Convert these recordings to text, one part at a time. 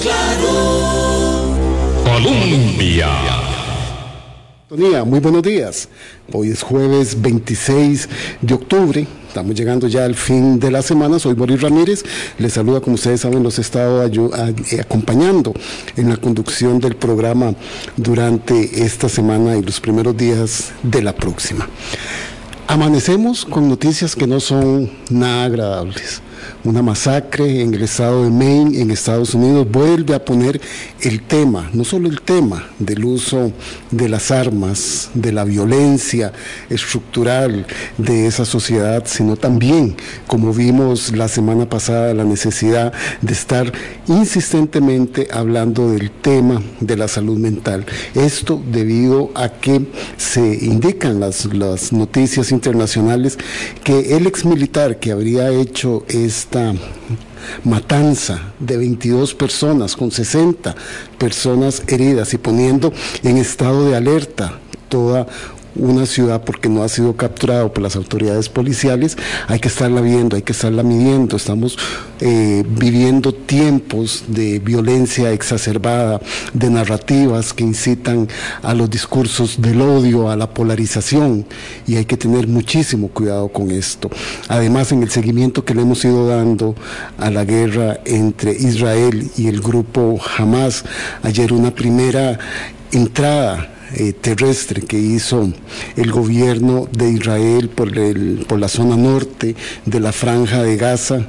Claro. Colombia. Muy buenos días. Hoy es jueves 26 de octubre. Estamos llegando ya al fin de la semana. Soy Boris Ramírez. Les saluda, como ustedes saben, los he estado eh, acompañando en la conducción del programa durante esta semana y los primeros días de la próxima. Amanecemos con noticias que no son nada agradables una masacre en el estado de Maine, en Estados Unidos, vuelve a poner el tema, no solo el tema del uso de las armas, de la violencia estructural de esa sociedad, sino también, como vimos la semana pasada, la necesidad de estar insistentemente hablando del tema de la salud mental. Esto debido a que se indican las, las noticias internacionales que el ex militar que habría hecho esta matanza de 22 personas con 60 personas heridas y poniendo en estado de alerta toda una ciudad porque no ha sido capturado por las autoridades policiales, hay que estarla viendo, hay que estarla midiendo. Estamos eh, viviendo tiempos de violencia exacerbada, de narrativas que incitan a los discursos del odio, a la polarización, y hay que tener muchísimo cuidado con esto. Además, en el seguimiento que le hemos ido dando a la guerra entre Israel y el grupo Hamas, ayer una primera entrada eh, terrestre que hizo el gobierno de Israel por, el, por la zona norte de la franja de Gaza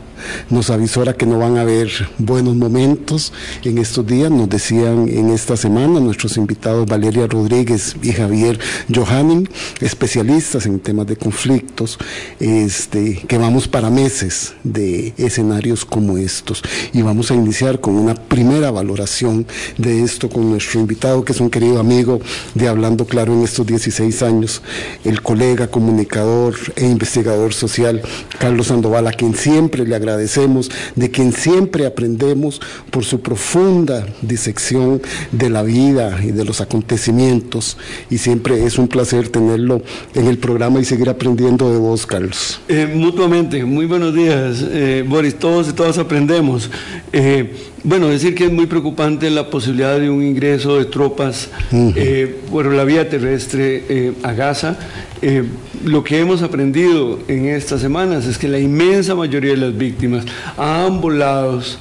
nos avisora que no van a haber buenos momentos en estos días, nos decían en esta semana nuestros invitados Valeria Rodríguez y Javier Johanning, especialistas en temas de conflictos, este, que vamos para meses de escenarios como estos. Y vamos a iniciar con una primera valoración de esto con nuestro invitado que es un querido amigo de Hablando Claro en estos 16 años, el colega, comunicador e investigador social Carlos Sandoval, a quien siempre le agradecemos agradecemos, de quien siempre aprendemos por su profunda disección de la vida y de los acontecimientos. Y siempre es un placer tenerlo en el programa y seguir aprendiendo de vos, Carlos. Eh, mutuamente, muy buenos días, eh, Boris. Todos y todas aprendemos. Eh, bueno, decir que es muy preocupante la posibilidad de un ingreso de tropas por la vía terrestre a Gaza. Eh, lo que hemos aprendido en estas semanas es que la inmensa mayoría de las víctimas a ambos lados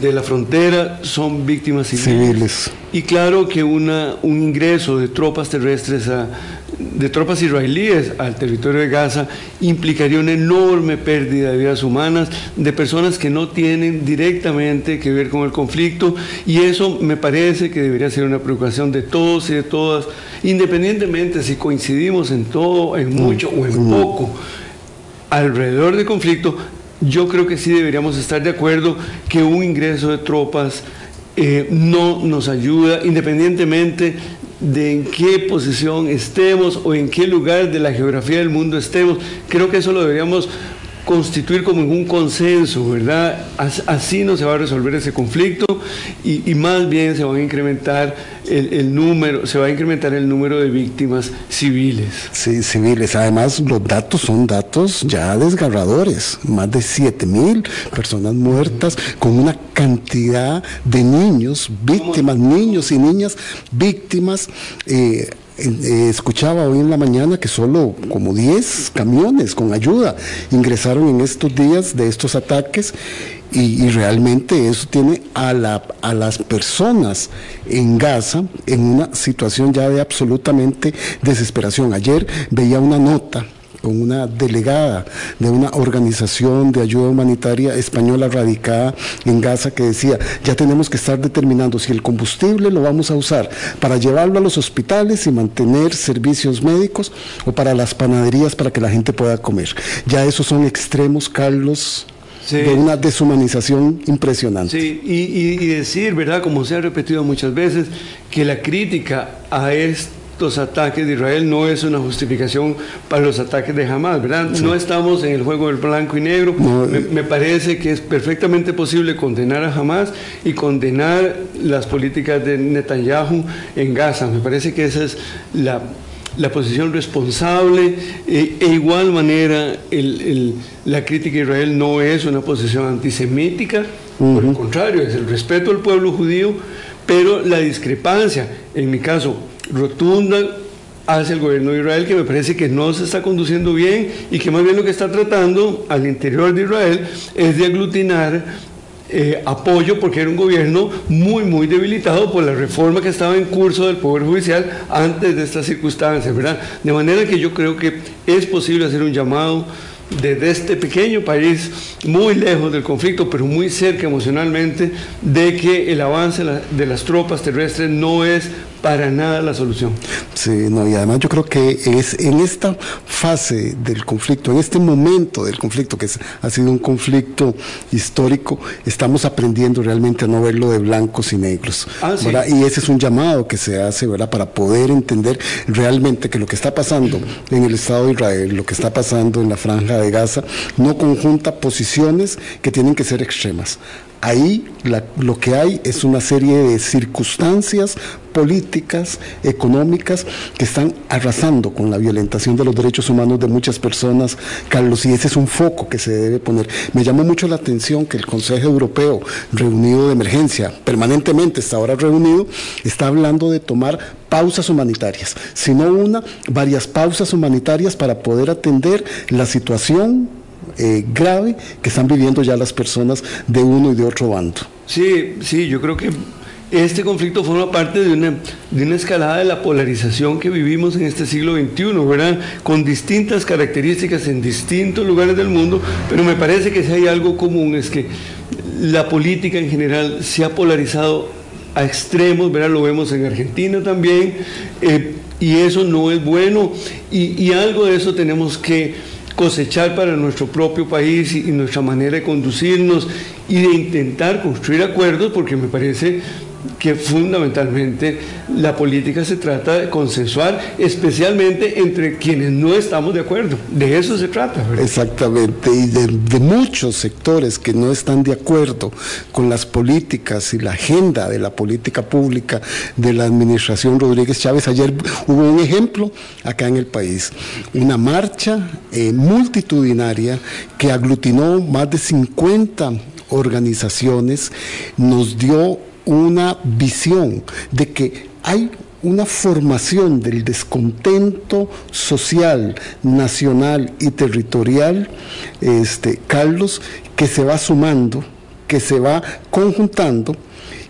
de la frontera son víctimas civiles. Y claro que una, un ingreso de tropas terrestres a, de tropas israelíes al territorio de Gaza implicaría una enorme pérdida de vidas humanas de personas que no tienen directamente que ver con el conflicto. Y eso me parece que debería ser una preocupación de todos y de todas, independientemente si coincidimos en todo, en mucho o en poco alrededor del conflicto, yo creo que sí deberíamos estar de acuerdo que un ingreso de tropas eh, no nos ayuda, independientemente de en qué posición estemos o en qué lugar de la geografía del mundo estemos. Creo que eso lo deberíamos constituir como un consenso, ¿verdad? Así no se va a resolver ese conflicto y, más bien se va a incrementar el, número, se va a incrementar el número de víctimas civiles. Sí, civiles. Además, los datos son datos ya desgarradores. Más de 7 mil personas muertas con una cantidad de niños, víctimas, niños y niñas víctimas. Eh, eh, escuchaba hoy en la mañana que solo como 10 camiones con ayuda ingresaron en estos días de estos ataques y, realmente eso tiene a, la, a las personas en Gaza en una situación ya de absolutamente desesperación. Ayer veía una nota con una delegada de una organización de ayuda humanitaria española radicada en Gaza que decía, ya tenemos que estar determinando si el combustible lo vamos a usar para llevarlo a los hospitales y mantener servicios médicos o para las panaderías para que la gente pueda comer. Ya esos son extremos, Carlos. de una deshumanización impresionante. Sí, y, y, decir, ¿verdad? Como se ha repetido muchas veces, que la crítica a este los ataques de Israel no es una justificación para los ataques de Hamas, ¿verdad? No estamos en el juego del blanco y negro. Me, parece que es perfectamente posible condenar a Hamas y condenar las políticas de Netanyahu en Gaza. Me parece que esa es la, posición responsable. E, e igual manera, la crítica a Israel no es una posición antisemítica Por el contrario, es el respeto al pueblo judío, pero la discrepancia, en mi caso, rotunda hacia el gobierno de Israel, que me parece que no se está conduciendo bien y que más bien lo que está tratando al interior de Israel es de aglutinar eh, apoyo porque era un gobierno muy, muy debilitado por la reforma que estaba en curso del Poder Judicial antes de estas circunstancias, ¿verdad? De manera que yo creo que es posible hacer un llamado desde este pequeño país, muy lejos del conflicto, pero muy cerca emocionalmente, de que el avance de las tropas terrestres no es para nada la solución. Sí, no, y además yo creo que es en esta fase del conflicto, en este momento del conflicto, que ha sido un conflicto histórico, estamos aprendiendo realmente a no verlo de blancos y negros. Ah, sí. Y ese es un llamado que se hace ¿verdad? para poder entender realmente que lo que está pasando en el Estado de Israel, lo que está pasando en la franja de Gaza, no conjunta posiciones que tienen que ser extremas. Ahí lo que hay es una serie de circunstancias políticas, económicas, que están arrasando con la violentación de los derechos humanos de muchas personas, Carlos, y ese es un foco que se debe poner. Me llamó mucho la atención que el Consejo Europeo, reunido de emergencia, permanentemente está ahora reunido, está hablando de tomar pausas humanitarias, sino una, varias pausas humanitarias para poder atender la situación eh, grave que están viviendo ya las personas de uno y de otro bando. Sí, sí, yo creo que este conflicto forma parte de una, escalada de la polarización que vivimos en este siglo XXI, ¿verdad? Con distintas características en distintos lugares del mundo, pero me parece que si hay algo común es que la política en general se ha polarizado a extremos, ¿verdad? Lo vemos en Argentina también, eh, y eso no es bueno, y algo de eso tenemos que cosechar para nuestro propio país y, nuestra manera de conducirnos y de intentar construir acuerdos, porque me parece que fundamentalmente la política se trata de consensuar, especialmente entre quienes no estamos de acuerdo. De eso se trata. Exactamente, y de, muchos sectores que no están de acuerdo con las políticas y la agenda de la política pública de la administración Rodríguez Chávez. Ayer hubo un ejemplo acá en el país, una marcha eh, multitudinaria que aglutinó más de 50 organizaciones, nos dio una visión de que hay una formación del descontento social, nacional y territorial, este, Carlos, que se va sumando, que se va conjuntando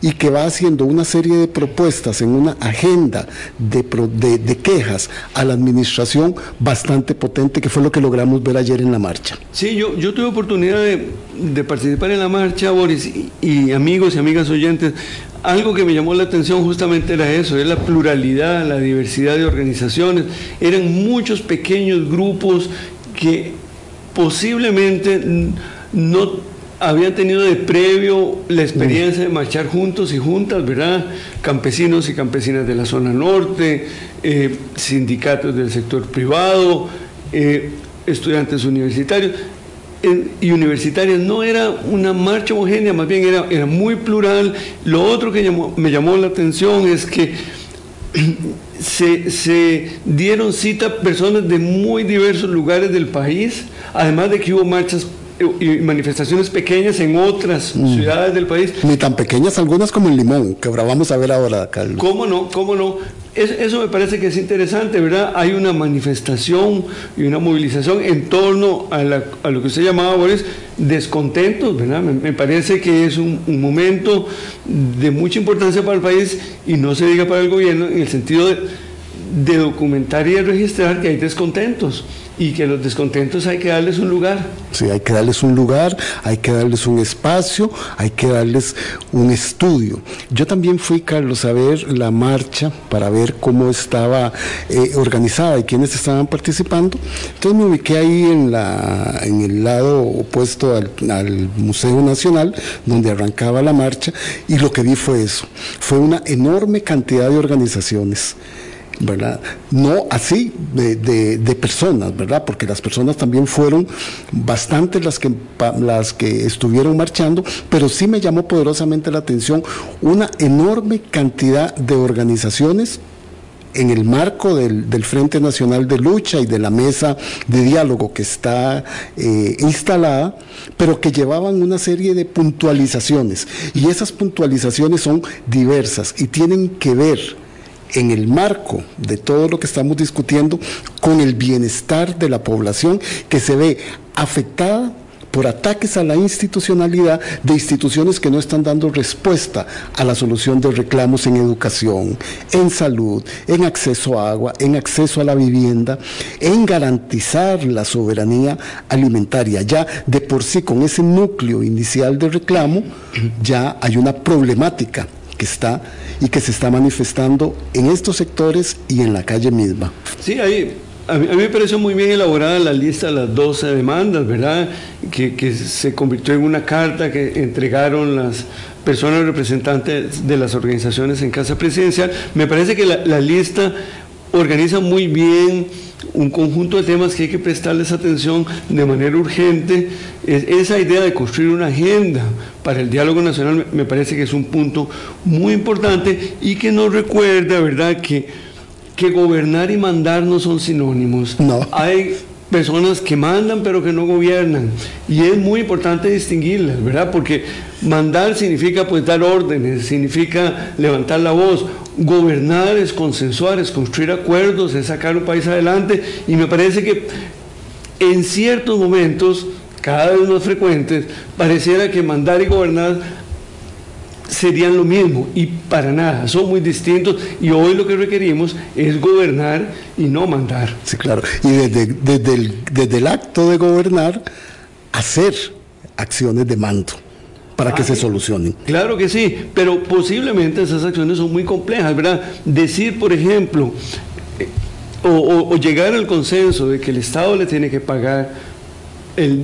y que va haciendo una serie de propuestas en una agenda de, de, quejas a la administración bastante potente, que fue lo que logramos ver ayer en la marcha. Sí, yo, yo tuve oportunidad de, de participar en la marcha, Boris, y, y, amigos y amigas oyentes, algo que me llamó la atención justamente era eso, era la pluralidad, la diversidad de organizaciones, eran muchos pequeños grupos que posiblemente no habían tenido de previo la experiencia de marchar juntos y juntas, ¿verdad? Campesinos y campesinas de la zona norte, eh, sindicatos del sector privado, eh, estudiantes universitarios y universitarias. No era una marcha homogénea, más bien era, era muy plural. Lo otro que me llamó la atención es que se, se dieron cita personas de muy diversos lugares del país, además de que hubo marchas y manifestaciones pequeñas en otras mm. ciudades del país. Ni tan pequeñas algunas como en Limón, que ahora vamos a ver ahora, Carlos. ¿Cómo no? ¿Cómo no? Es, eso me parece que es interesante, ¿verdad? Hay una manifestación y una movilización en torno a, la, a lo que usted llamaba, Boris, descontentos, ¿verdad? Me, me parece que es un, un, momento de mucha importancia para el país y no se diga para el gobierno en el sentido de, de documentar y de registrar que hay descontentos y que los descontentos hay que darles un lugar. Sí, hay que darles un lugar, hay que darles un espacio, hay que darles un estudio. Yo también fui, Carlos, a ver la marcha para ver cómo estaba eh, organizada y quiénes estaban participando. Entonces me ubiqué ahí en, la, en el lado opuesto al, al Museo Nacional, donde arrancaba la marcha, y lo que vi fue eso. Fue una enorme cantidad de organizaciones. ¿Verdad? No así de, personas, ¿verdad? Porque las personas también fueron bastantes las que, las que estuvieron marchando, pero sí me llamó poderosamente la atención una enorme cantidad de organizaciones en el marco del, Frente Nacional de Lucha y de la mesa de diálogo que está eh, instalada, pero que llevaban una serie de puntualizaciones. Y esas puntualizaciones son diversas y tienen que ver en el marco de todo lo que estamos discutiendo con el bienestar de la población que se ve afectada por ataques a la institucionalidad de instituciones que no están dando respuesta a la solución de reclamos en educación, en salud, en acceso a agua, en acceso a la vivienda, en garantizar la soberanía alimentaria. Ya de por sí, con ese núcleo inicial de reclamo, ya hay una problemática que está y que se está manifestando en estos sectores y en la calle misma. Sí, ahí a mí, me pareció muy bien elaborada la lista de las 12 demandas, ¿verdad? Que, se convirtió en una carta que entregaron las personas representantes de las organizaciones en Casa Presidencial. Me parece que la, lista organiza muy bien un conjunto de temas que hay que prestarles atención de manera urgente. esa idea de construir una agenda para el diálogo nacional me parece que es un punto muy importante y que nos recuerda, ¿verdad?, que que gobernar y mandar no son sinónimos. No. Hay personas que mandan pero que no gobiernan. Y es muy importante distinguirlas, ¿verdad? Porque mandar significa pues dar órdenes, significa levantar la voz. Gobernar es consensuar, es construir acuerdos, es sacar un país adelante. Y me parece que en ciertos momentos, cada vez más frecuentes, pareciera que mandar y gobernar serían lo mismo y para nada, son muy distintos y hoy lo que requerimos es gobernar y no mandar. Sí, claro, y desde, desde, el, acto de gobernar, hacer acciones de mando para que se solucionen. Claro que sí, pero posiblemente esas acciones son muy complejas, ¿verdad? Decir, por ejemplo, eh, o llegar al consenso de que el Estado le tiene que pagar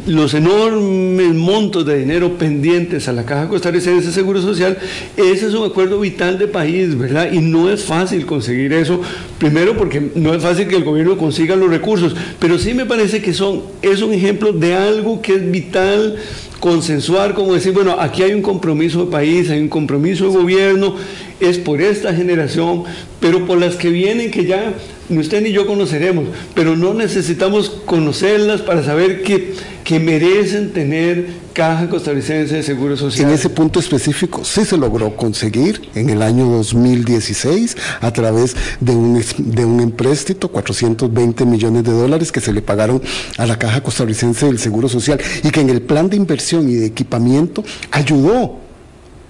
los enormes montos de dinero pendientes a la Caja Costarricense de Seguro Social, ese es un acuerdo vital de país, ¿verdad? Y no es fácil conseguir eso, primero porque no es fácil que el gobierno consiga los recursos, pero sí me parece que son, es un ejemplo de algo que es vital consensuar, como decir, bueno, aquí hay un compromiso de país, hay un compromiso de gobierno, es por esta generación, pero por las que vienen que ya ni usted ni yo conoceremos, pero no necesitamos conocerlas para saber que, que merecen tener Caja Costarricense de Seguro Social. En ese punto específico sí se logró conseguir en el año 2016 a través de un, de un empréstito, 420 millones de dólares que se le pagaron a la Caja Costarricense del Seguro Social y que en el plan de inversión y de equipamiento ayudó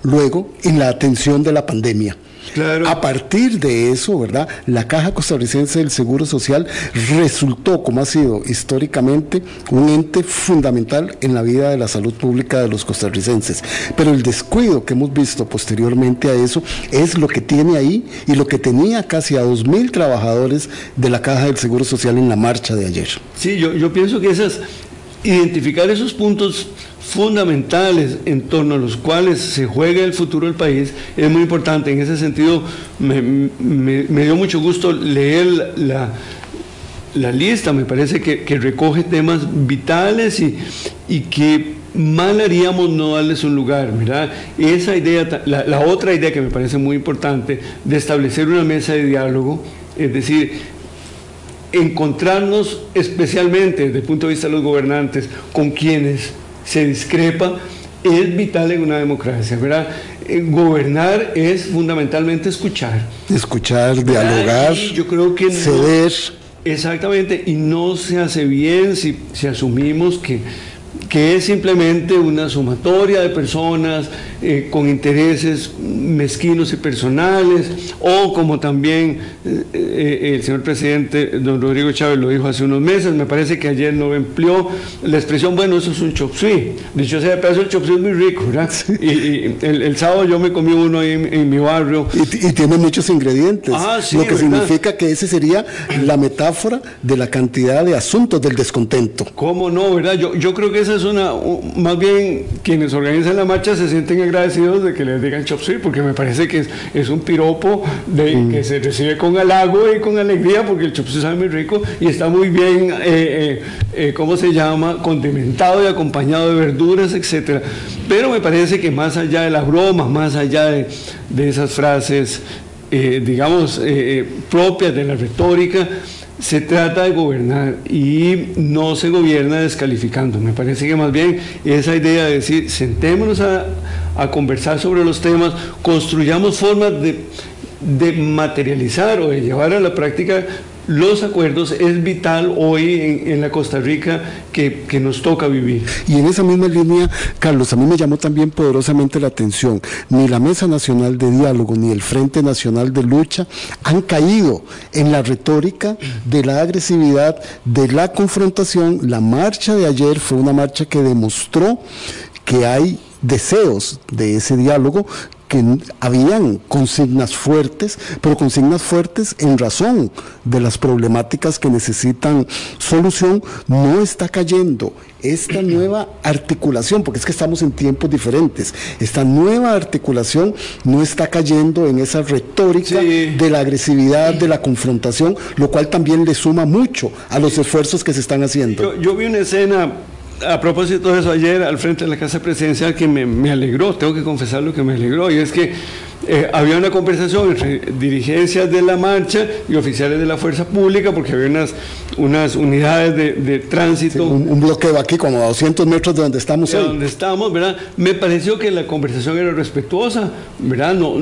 luego en la atención de la pandemia. A partir de eso, ¿verdad? La Caja Costarricense del Seguro Social resultó, como ha sido históricamente, un ente fundamental en la vida de la salud pública de los costarricenses. Pero el descuido que hemos visto posteriormente a eso es lo que tiene ahí y lo que tenía casi a 2.000 trabajadores de la Caja del Seguro Social en la marcha de ayer. Sí, yo, yo pienso que esas, identificar esos puntos fundamentales en torno a los cuales se juega el futuro del país es muy importante. En ese sentido, me, dio mucho gusto leer la, lista, me parece que, recoge temas vitales y, y, que mal haríamos no darles un lugar, ¿verdad? Esa idea, la, la otra idea que me parece muy importante, de establecer una mesa de diálogo, es decir, encontrarnos especialmente desde el punto de vista de los gobernantes con quienes se discrepa, es vital en una democracia, ¿verdad? Eh, gobernar es fundamentalmente escuchar. Escuchar, dialogar, yo creo que ceder. exactamente, y no se hace bien si, si asumimos que que es simplemente una sumatoria de personas eh, con intereses mezquinos y personales, o como también eh, eh, el señor presidente don Rodrigo Chávez lo dijo hace unos meses, me parece que ayer no empleó la expresión, bueno, eso es un chop suey. Dicho sea de paso, el chop suey es muy rico, ¿verdad? Y, el, sábado yo me comí uno ahí en, mi barrio. Y, tiene muchos ingredientes, ah, lo que significa que ese sería la metáfora de la cantidad de asuntos del descontento. ¿Cómo no, verdad? Yo, yo creo que esa es una, más bien quienes organizan la marcha se sienten agradecidos de que les digan chop suey, porque me parece que es, un piropo de, mm. que se recibe con halago y con alegría, porque el chop suey sabe muy rico y está muy bien, eh, eh, eh, ¿cómo se llama? Condimentado y acompañado de verduras, etcétera. Pero me parece que más allá de las bromas, más allá de, de esas frases eh, digamos, propias de la retórica, se trata de gobernar y no se gobierna descalificando. Me parece que más bien esa idea de decir, sentémonos a, conversar sobre los temas, construyamos formas de materializar o de llevar a la práctica los acuerdos es vital hoy en, la Costa Rica que, nos toca vivir. Y en esa misma línea, Carlos, a mí me llamó también poderosamente la atención, ni la Mesa Nacional de Diálogo ni el Frente Nacional de Lucha han caído en la retórica de la agresividad, de la confrontación. La marcha de ayer fue una marcha que demostró que hay deseos de ese diálogo, que habían consignas fuertes, pero consignas fuertes en razón de las problemáticas que necesitan solución, no está cayendo esta nueva articulación, porque es que estamos en tiempos diferentes, esta nueva articulación no está cayendo en esa retórica de la agresividad, de la confrontación, lo cual también le suma mucho a los esfuerzos que se están haciendo. yo vi una escena a propósito de eso, ayer al frente de la Casa Presidencial que me, alegró, tengo que confesar lo que me alegró, y es que eh, había una conversación entre dirigencias de la marcha y oficiales de la fuerza pública, porque había unas, unas unidades de, tránsito. un, bloqueo aquí, como a 200 metros de donde estamos de donde estamos, ¿verdad? Me pareció que la conversación era respetuosa, ¿verdad? No,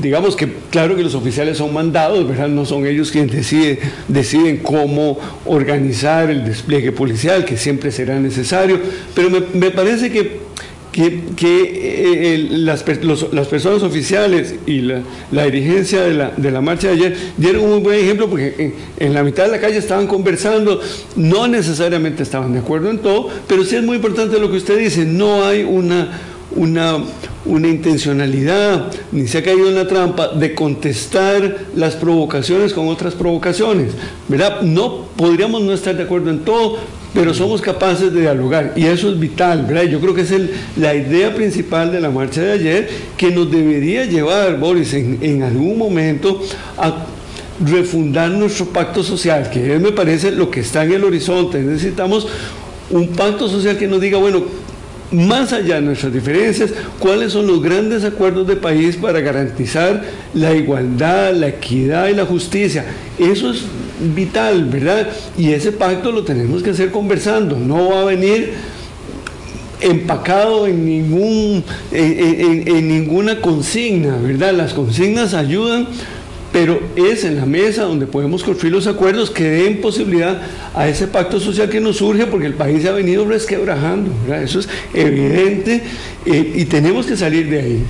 digamos que, claro que los oficiales son mandados, ¿verdad? No son ellos quienes deciden, deciden cómo organizar el despliegue policial, que siempre será necesario, pero me, me parece que que, eh, las, las, personas oficiales y la, la dirigencia de la, de la, marcha de ayer dieron un buen ejemplo porque en, la mitad de la calle estaban conversando, no necesariamente estaban de acuerdo en todo, pero sí es muy importante lo que usted dice, no hay una, una, una intencionalidad, ni se ha caído en la trampa de contestar las provocaciones con otras provocaciones, ¿verdad? No podríamos no estar de acuerdo en todo, pero somos capaces de dialogar y eso es vital, ¿verdad? Yo creo que es la idea principal de la marcha de ayer que nos debería llevar, Boris, en, algún momento a refundar nuestro pacto social, que me parece lo que está en el horizonte. Necesitamos un pacto social que nos diga, bueno, más allá de nuestras diferencias, cuáles son los grandes acuerdos de país para garantizar la igualdad, la equidad y la justicia. Eso es vital, ¿verdad? Y ese pacto lo tenemos que hacer conversando, no va a venir empacado en, ningún, en, ninguna consigna, ¿verdad? Las consignas ayudan pero es en la mesa donde podemos construir los acuerdos que den posibilidad a ese pacto social que nos surge porque el país se ha venido resquebrajando, eso es evidente eh, y tenemos que salir de ahí.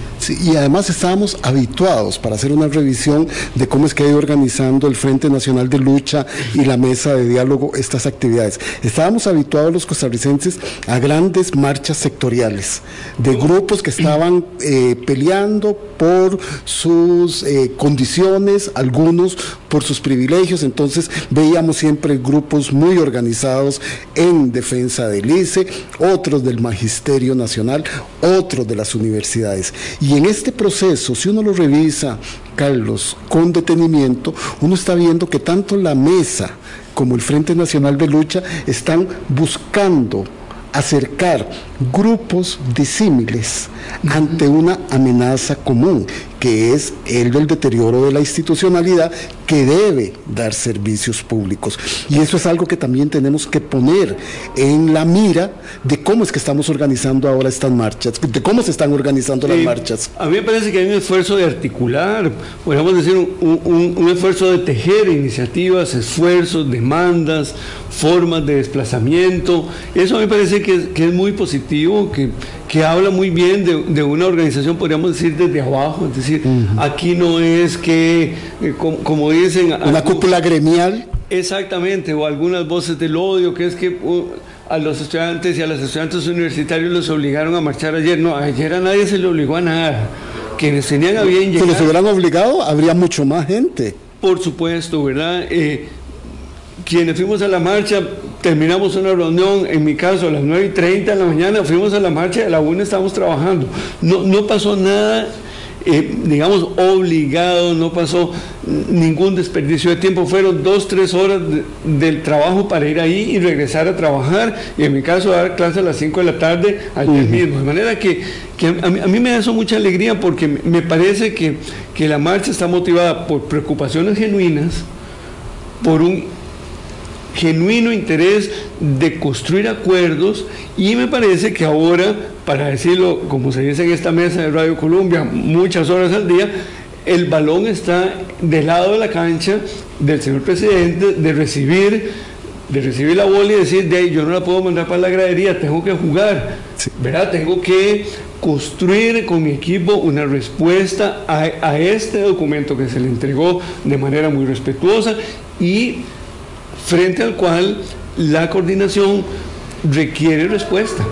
y además estábamos habituados para hacer una revisión de cómo es que ha ido organizando el Frente Nacional de Lucha y la mesa de diálogo estas actividades. Estábamos habituados los costarricenses a grandes marchas sectoriales de grupos que estaban eh, peleando por sus eh, condiciones, algunos por sus privilegios, entonces veíamos siempre grupos muy organizados en defensa del ICE, otros del Magisterio Nacional, otros de las universidades. Y en este proceso, si uno lo revisa, Carlos, con detenimiento, uno está viendo que tanto la mesa como el Frente Nacional de Lucha están buscando acercar grupos disímiles ante una amenaza común, que es el del deterioro de la institucionalidad que debe dar servicios públicos. Y eso es algo que también tenemos que poner en la mira de cómo es que estamos organizando ahora estas marchas, de cómo se están organizando las marchas. A mí me parece que hay un esfuerzo de articular, podríamos decir, un, esfuerzo de tejer iniciativas, esfuerzos, demandas, formas de desplazamiento. Eso me parece que, es muy positivo, que, que habla muy bien de, una organización, podríamos decir, desde abajo. Es decir, aquí no es que, eh, como, dicen... Una cúpula gremial. Exactamente, o algunas voces del odio, que es que... Uh, a los estudiantes y a los estudiantes universitarios los obligaron a marchar ayer. No, ayer a nadie se le obligó a nada. Quienes tenían a bien llegar... Si los hubieran obligado, habría mucho más gente. Por supuesto, ¿verdad? Eh, quienes fuimos a la marcha, terminamos una reunión, en mi caso a las 9 y 30 de la mañana, fuimos a la marcha, a la 1 estábamos trabajando. No, no pasó nada eh, digamos, obligado, no pasó ningún desperdicio de tiempo, fueron dos, tres horas del trabajo para ir ahí y regresar a trabajar, y en mi caso dar clase a las 5 de la tarde ayer mismo. De manera que, a, mí, me da eso mucha alegría porque me parece que, que la marcha está motivada por preocupaciones genuinas, por un genuino interés de construir acuerdos y me parece que ahora, para decirlo como se dice en esta mesa de Radio Colombia, muchas horas al día, el balón está del lado de la cancha del señor presidente de recibir de recibir la bola y decir, de ahí yo no la puedo mandar para la gradería, tengo que jugar, ¿verdad? Tengo que construir con mi equipo una respuesta a, a, este documento que se le entregó de manera muy respetuosa y frente al cual la coordinación requiere respuesta.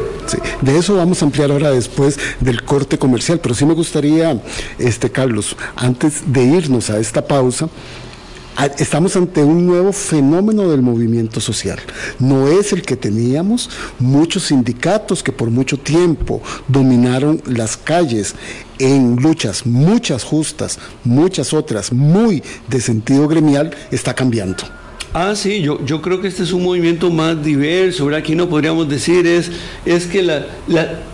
De eso vamos a ampliar ahora después del corte comercial, pero sí me gustaría, este Carlos, antes de irnos a esta pausa, estamos ante un nuevo fenómeno del movimiento social. No es el que teníamos muchos sindicatos que por mucho tiempo dominaron las calles en luchas, muchas justas, muchas otras muy de sentido gremial, está cambiando. Ah, sí, yo, yo creo que este es un movimiento más diverso. ¿verdad? Aquí no podríamos decir es, es que la,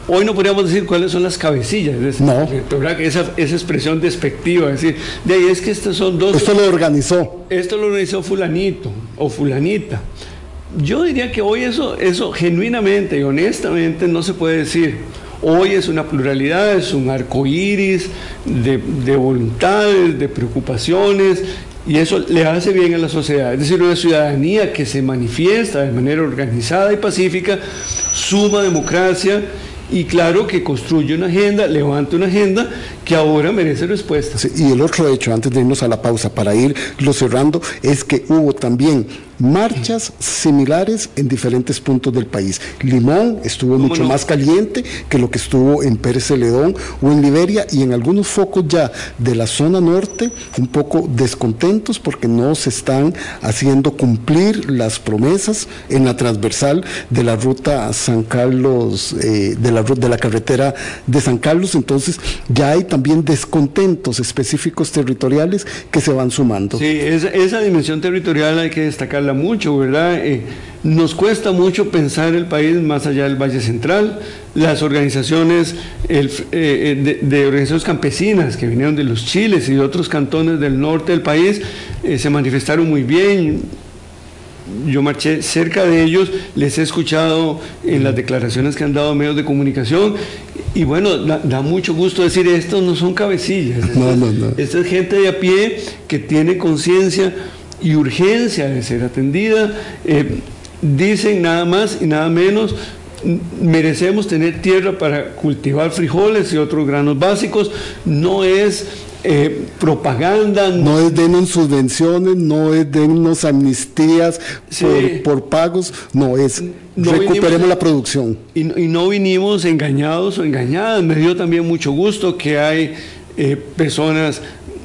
hoy no podríamos decir cuáles son las cabecillas. no. ¿verdad? Que esa, esa expresión despectiva, decir, de ahí es que estos son dos. Esto lo organizó. Esto lo organizó fulanito o fulanita. Yo diría que hoy eso, eso genuinamente y honestamente no se puede decir. Hoy es una pluralidad, es un arco iris de, de voluntades, de preocupaciones y eso le hace bien a la sociedad, es decir, una ciudadanía que se manifiesta de manera organizada y pacífica, suma democracia y claro que construye una agenda, levanta una agenda que ahora merece respuesta. y el otro hecho, antes de irnos a la pausa, para irlo cerrando, es que hubo también marchas similares en diferentes puntos del país. Limón estuvo mucho más caliente que lo que estuvo en Pérez Celedón o en Liberia y en algunos focos ya de la zona norte un poco descontentos porque no se están haciendo cumplir las promesas en la transversal de la ruta San Carlos, eh, de, la, de la carretera de San Carlos. Entonces ya hay también descontentos específicos territoriales que se van sumando. Sí, esa, dimensión territorial hay que destacar mucho, ¿verdad? Eh, nos cuesta mucho pensar el país más allá del Valle Central. Las organizaciones eh, eh, de, organizaciones campesinas que vinieron de los Chiles y de otros cantones del norte del país se manifestaron muy bien. Yo marché cerca de ellos, les he escuchado en las declaraciones que han dado medios de comunicación y bueno, da, mucho gusto decir, estos no son cabecillas, no, no, no. esta es gente de a pie que tiene conciencia y urgencia de ser atendida. Eh, dicen nada más y nada menos, merecemos tener tierra para cultivar frijoles y otros granos básicos, no es eh, propaganda. No, es denos subvenciones, no es denos amnistías por, pagos, no es recuperemos la producción. Y, no vinimos engañados o engañadas, me dio también mucho gusto que hay eh, personas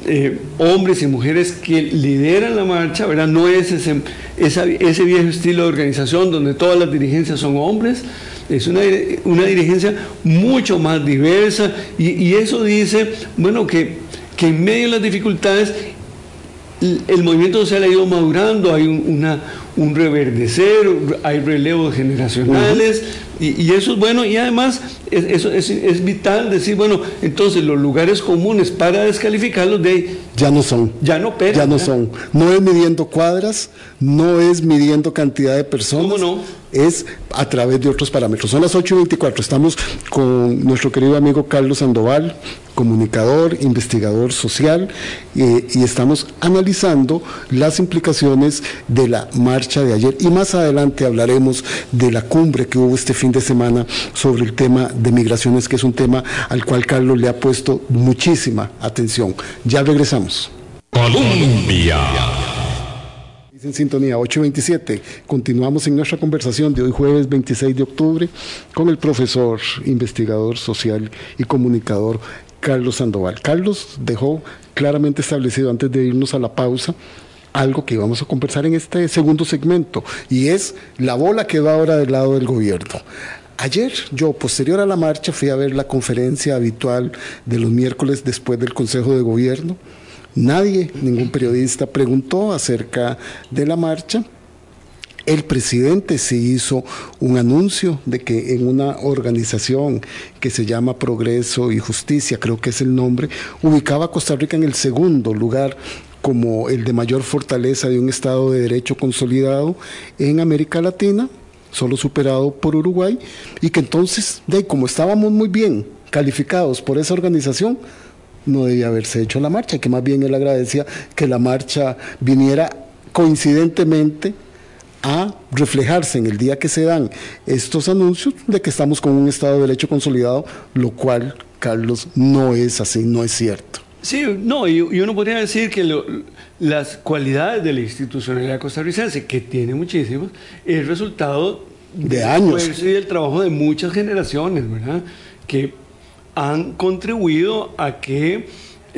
eh, hombres y mujeres que lideran la marcha, ¿verdad? No es ese, ese viejo estilo de organización donde todas las dirigencias son hombres, es una, una dirigencia mucho más diversa y, eso dice, bueno, que, que, en medio de las dificultades el, movimiento social ha ido madurando, hay una, un reverdecer, hay relevos generacionales, y, eso es bueno, y además es, eso es, vital decir, bueno, entonces los lugares comunes para descalificarlos de ya no son. Ya no Ya no son. No es midiendo cuadras, no es midiendo cantidad de personas. ¿Cómo no? Es a través de otros parámetros. Son las 8 y 24. Estamos con nuestro querido amigo Carlos Sandoval, comunicador, investigador social, eh, y estamos analizando las implicaciones de la marcha de ayer. Y más adelante hablaremos de la cumbre que hubo este fin de semana sobre el tema de migraciones, que es un tema al cual Carlos le ha puesto muchísima atención. Ya regresamos. Colombia. En sintonía 827. Continuamos en nuestra conversación de hoy jueves 26 de octubre con el profesor, investigador social y comunicador Carlos Sandoval. Carlos dejó claramente establecido antes de irnos a la pausa algo que vamos a conversar en este segundo segmento y es la bola que va ahora del lado del gobierno. Ayer yo, posterior a la marcha, fui a ver la conferencia habitual de los miércoles después del Consejo de Gobierno. Nadie, ningún periodista preguntó acerca de la marcha. El presidente se hizo un anuncio de que en una organización que se llama Progreso y Justicia, creo que es el nombre, ubicaba a Costa Rica en el segundo lugar como el de mayor fortaleza de un Estado de Derecho consolidado en América Latina solo superado por Uruguay, y que entonces, de como estábamos muy bien calificados por esa organización, no debía haberse hecho la marcha, que más bien él agradecía que la marcha viniera coincidentemente a reflejarse en el día que se dan estos anuncios de que estamos con un Estado de Derecho consolidado, lo cual, Carlos, no es así, no es cierto. Sí, no, y, uno podría decir que las cualidades de la institucionalidad costarricense, que tiene muchísimas, es resultado de años y del trabajo de muchas generaciones, ¿verdad? Que han contribuido a que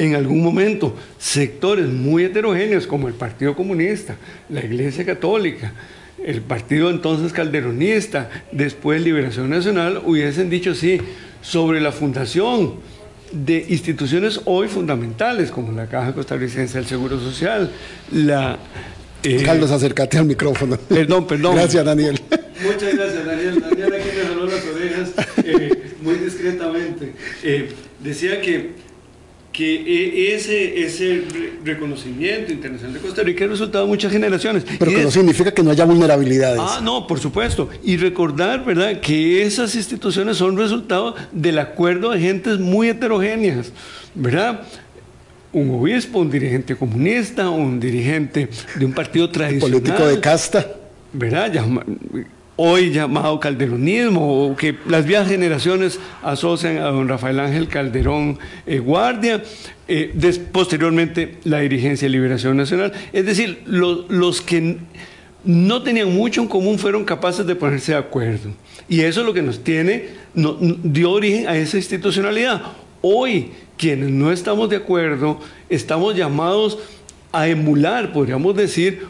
en algún momento sectores muy heterogéneos como el Partido Comunista, la Iglesia Católica, el partido entonces calderonista, después Liberación Nacional, hubiesen dicho sí sobre la fundación de instituciones hoy fundamentales, como la Caja Costarricense del Seguro Social, la... Eh, Carlos, acércate al micrófono. Perdón, perdón. Gracias, Daniel. Muchas gracias, Daniel. Daniel aquí me jaló las orejas eh, muy discretamente. Eh, decía que que e, ese, ese reconocimiento internacional de Costa Rica ha resultado de muchas generaciones. Pero que no significa que no haya vulnerabilidades. Ah, no, por supuesto. Y recordar, ¿verdad?, que esas instituciones son resultado del acuerdo de gentes muy heterogéneas, ¿verdad? Un obispo, un dirigente comunista, un dirigente de un partido tradicional. Político de casta. ¿Verdad? Hoy llamado calderonismo, o que las viejas generaciones asocian a don Rafael Ángel Calderón eh, Guardia, eh, posteriormente la dirigencia de Liberación Nacional. Es decir, los que no tenían mucho en común fueron capaces de ponerse de acuerdo. Y eso es lo que nos tiene, dio origen a esa institucionalidad. Hoy, quienes no estamos de acuerdo, estamos llamados a emular, podríamos decir,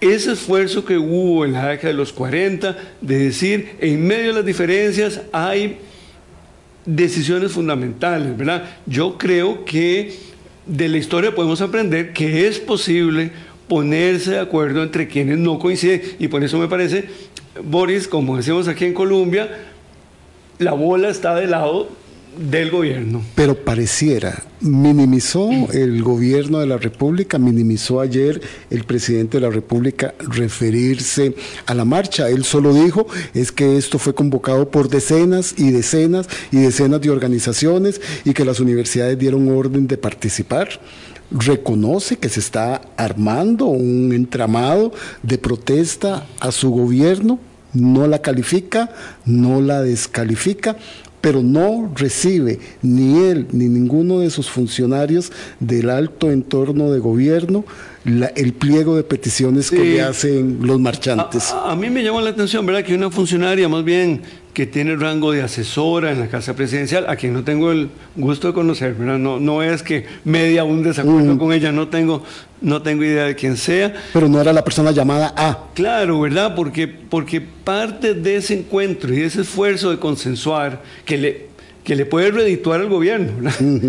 ese esfuerzo que hubo en la década de los 40 de decir, en medio de las diferencias hay decisiones fundamentales, ¿verdad? Yo creo que de la historia podemos aprender que es posible ponerse de acuerdo entre quienes no coinciden y por eso me parece, Boris, como decimos aquí en Colombia, la bola está del lado del gobierno. Pero pareciera, minimizó el gobierno de la República, minimizó ayer el presidente de la República referirse a la marcha. Él solo dijo es que esto fue convocado por decenas y decenas y decenas de organizaciones y que las universidades dieron orden de participar reconoce que se está armando un entramado de protesta a su gobierno, no la califica, no la descalifica, pero no recibe ni él ni ninguno de sus funcionarios del alto entorno de gobierno el pliego de peticiones que le hacen los marchantes. A, mí me llamó la atención, ¿verdad? Que una funcionaria más bien que tiene el rango de asesora en la Casa Presidencial, a quien no tengo el gusto de conocer, ¿verdad? No, no es que media un desacuerdo mm. con ella, no tengo, no tengo idea de quién sea. Pero no era la persona llamada A. Claro, ¿verdad? Porque, porque parte de ese encuentro y de ese esfuerzo de consensuar que le que le puede redituar al gobierno.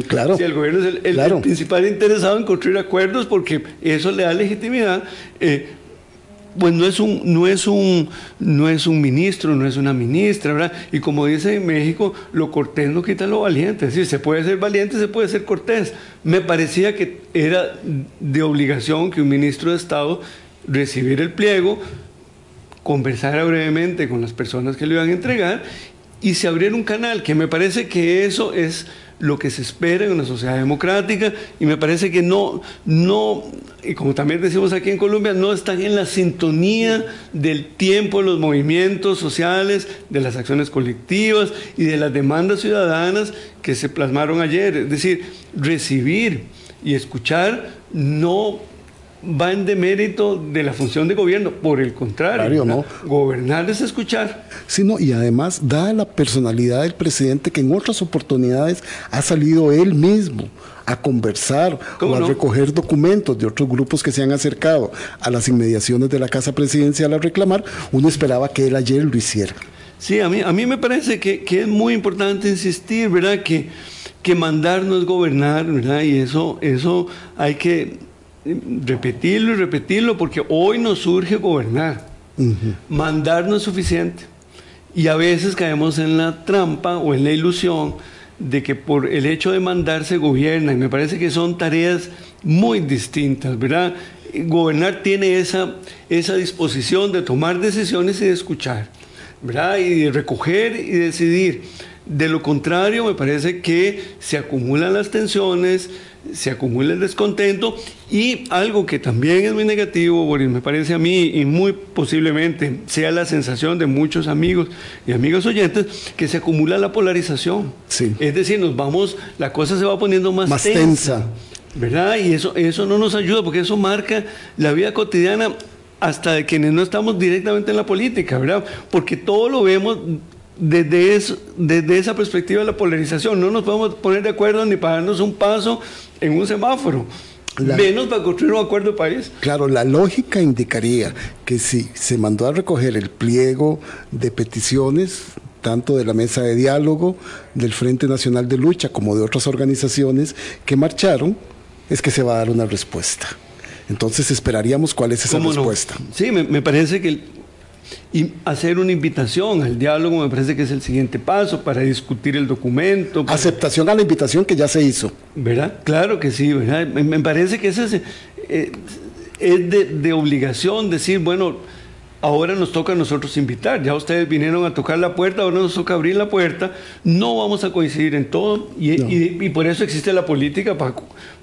Claro. Si el gobierno es el, principal interesado en construir acuerdos porque eso le da legitimidad. Eh, pues no es un no es un no es un ministro, no es una ministra, ¿verdad? Y como dice en México, lo cortés no quita lo valiente, es decir, se puede ser valiente, se puede ser cortés. Me parecía que era de obligación que un ministro de Estado recibiera el pliego, conversara brevemente con las personas que le iban a entregar y se abriera un canal, que me parece que eso es lo que se espera en una sociedad democrática y me parece que no, no, y como también decimos aquí en Colombia, no están en la sintonía del tiempo de los movimientos sociales, de las acciones colectivas y de las demandas ciudadanas que se plasmaron ayer. Es decir, recibir y escuchar no va en demérito de la función de gobierno, por el contrario, no. gobernar es escuchar. Sí, y además, da la personalidad del presidente que en otras oportunidades ha salido él mismo a conversar o a recoger documentos de otros grupos que se han acercado a las inmediaciones de la Casa Presidencial a reclamar, uno esperaba que él ayer lo hiciera. Sí, a mí, a mí me parece que, que es muy importante insistir, ¿verdad? Que, que mandar no es gobernar, ¿verdad? Y eso, eso hay que repetirlo y repetirlo porque hoy nos surge gobernar. Mandar no es suficiente. Y a veces caemos en la trampa o en la ilusión de que por el hecho de mandar se gobierna. Y me parece que son tareas muy distintas, ¿verdad? Gobernar tiene esa, esa disposición de tomar decisiones y de escuchar, ¿verdad? Y de recoger y decidir. De lo contrario, me parece que se acumulan las tensiones, se acumula el descontento y algo que también es muy negativo, Boris, me parece a mí y muy posiblemente sea la sensación de muchos amigos y amigas oyentes, que se acumula la polarización. Sí. Es decir, nos vamos, la cosa se va poniendo más, Más tensa. tensa. ¿Verdad? Y eso, eso no nos ayuda porque eso marca la vida cotidiana hasta de quienes no estamos directamente en la política, ¿verdad? Porque todo lo vemos desde, eso, desde esa perspectiva de la polarización. No nos podemos poner de acuerdo ni para darnos un paso en un semáforo. La- Menos para construir un acuerdo de país. Claro, la lógica indicaría que si se mandó a recoger el pliego de peticiones, tanto de la mesa de diálogo, del Frente Nacional de Lucha, como de otras organizaciones que marcharon, es que se va a dar una respuesta. Entonces esperaríamos cuál es esa respuesta. Sí, me, me parece que y hacer una invitación al diálogo me parece que es el siguiente paso para discutir el documento. para- Aceptación a la invitación que ya se hizo. ¿Verdad? Claro que sí, ¿verdad? Me, me parece que ese es, eh, es de, de obligación decir, bueno, ahora nos toca a nosotros invitar, ya ustedes vinieron a tocar la puerta, ahora nos toca abrir la puerta, no vamos a coincidir en todo. Y, No. y- y por eso existe la política, para,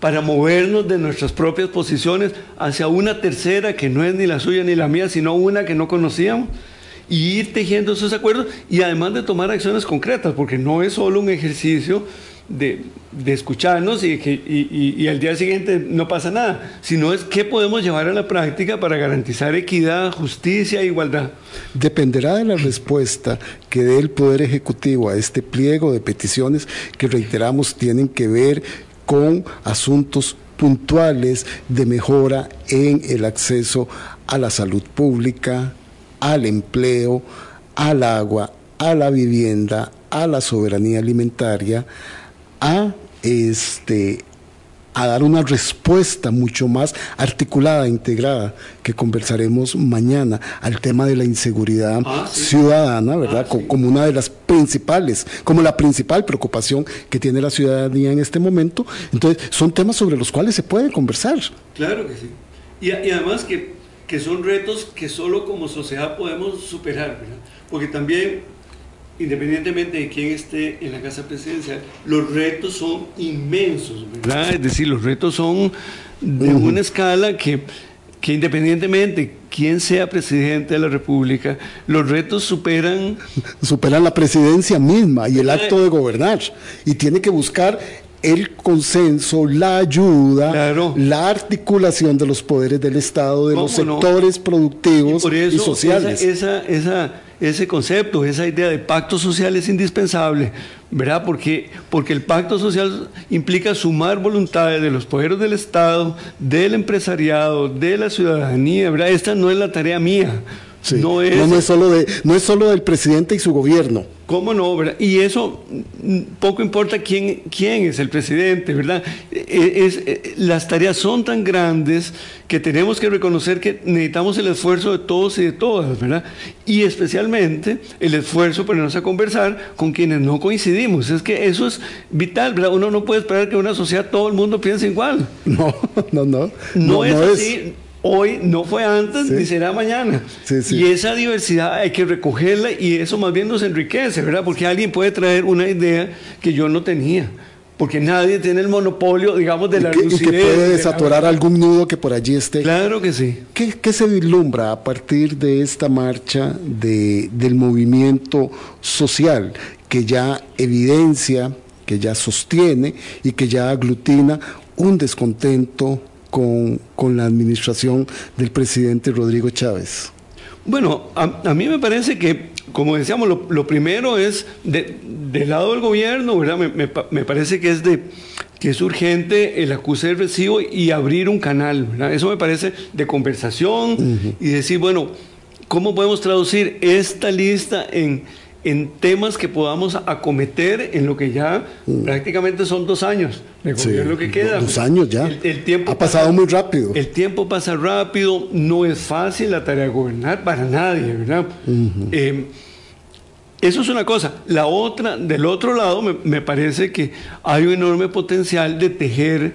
para movernos de nuestras propias posiciones hacia una tercera que no es ni la suya ni la mía, sino una que no conocíamos. Y ir tejiendo esos acuerdos y además de tomar acciones concretas, porque no es solo un ejercicio de, escucharnos y, que, y- y al día siguiente no pasa nada, sino es qué podemos llevar a la práctica para garantizar equidad, justicia e igualdad. Dependerá de la respuesta que dé el Poder Ejecutivo a este pliego de peticiones que reiteramos tienen que ver con asuntos puntuales de mejora en el acceso a la salud pública, al empleo, al agua, a la vivienda, a la soberanía alimentaria, a este a dar una respuesta mucho más articulada, integrada, que conversaremos mañana al tema de la inseguridad Ah, sí. ciudadana, ¿verdad? Ah, sí. Como una de las principales, como la principal preocupación que tiene la ciudadanía en este momento. Entonces, son temas sobre los cuales se puede conversar. Claro que sí. Y, y además que, que son retos que solo como sociedad podemos superar, ¿verdad? Porque también, independientemente de quién esté en la casa presidencial, los retos son inmensos, ¿verdad? Es decir, los retos son de una escala que, que independientemente quién sea presidente de la República, los retos superan Superan la presidencia misma y el acto de gobernar. Y tiene que buscar el consenso, la ayuda, Claro. la articulación de los poderes del Estado, de los sectores productivos por y, sociales. Esa, esa, esa- ese concepto, esa idea de pacto social es indispensable, ¿verdad? Porque, porque el pacto social implica sumar voluntades de los poderes del Estado, del empresariado, de la ciudadanía, ¿verdad? Esta no es la tarea mía. Sí. No es, no, no es solo de, no es solo del presidente y su gobierno. ¿Cómo no? ¿verdad? Y eso mm, poco importa quién, quién es el presidente, ¿verdad? Eh, es- eh, las tareas son tan grandes que tenemos que reconocer que necesitamos el esfuerzo de todos y de todas, ¿verdad? Y especialmente el esfuerzo ponernos a conversar con quienes no coincidimos. Es que eso es vital, ¿verdad? Uno no puede esperar que en una sociedad todo el mundo piense igual. No, no, no. No, es así. Hoy no fue antes Sí. ni será mañana. Sí, sí. Y esa diversidad hay que recogerla y eso más bien nos enriquece, ¿verdad? Porque alguien puede traer una idea que yo no tenía. Porque nadie tiene el monopolio, digamos, de la que, y que lucidez, puede desatorar algún nudo que por allí esté. Claro que sí. ¿Qué, qué se vislumbra a partir de esta marcha de- del movimiento social que ya evidencia, que ya sostiene y que ya aglutina un descontento con, con la administración del presidente Rodrigo Chávez? Bueno, a, a mí me parece que, como decíamos, lo, lo primero es de- del lado del gobierno, ¿verdad? Me, me pa- me parece que es de que es urgente el acuse del recibo y abrir un canal, ¿verdad? Eso me parece de conversación y decir, bueno, ¿cómo podemos traducir esta lista en, en temas que podamos acometer en lo que ya prácticamente son dos años Sí, gobierno que queda. Dos años ya. El, el tiempo ha pasado pasa- muy rápido. El tiempo pasa rápido, no es fácil la tarea de gobernar para nadie, ¿verdad? Eh, eso es una cosa. La otra, del otro lado, me, me parece que hay un enorme potencial de tejer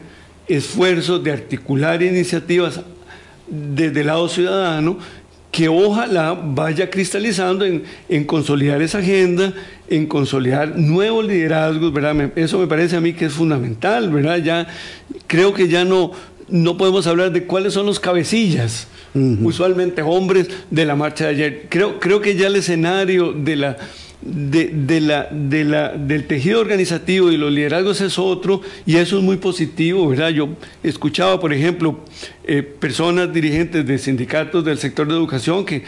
esfuerzos, de articular iniciativas desde el lado ciudadano que ojalá vaya cristalizando en, en consolidar esa agenda, en consolidar nuevos liderazgos, ¿verdad? Eso me parece a mí que es fundamental, ¿verdad? Ya creo que ya no, no podemos hablar de cuáles son los cabecillas, usualmente hombres de la marcha de ayer. Creo, creo que ya el escenario de la, de, de la, de la, del tejido organizativo y los liderazgos es otro y eso es muy positivo, ¿verdad? Yo escuchaba, por ejemplo, eh, personas dirigentes de sindicatos del sector de educación que,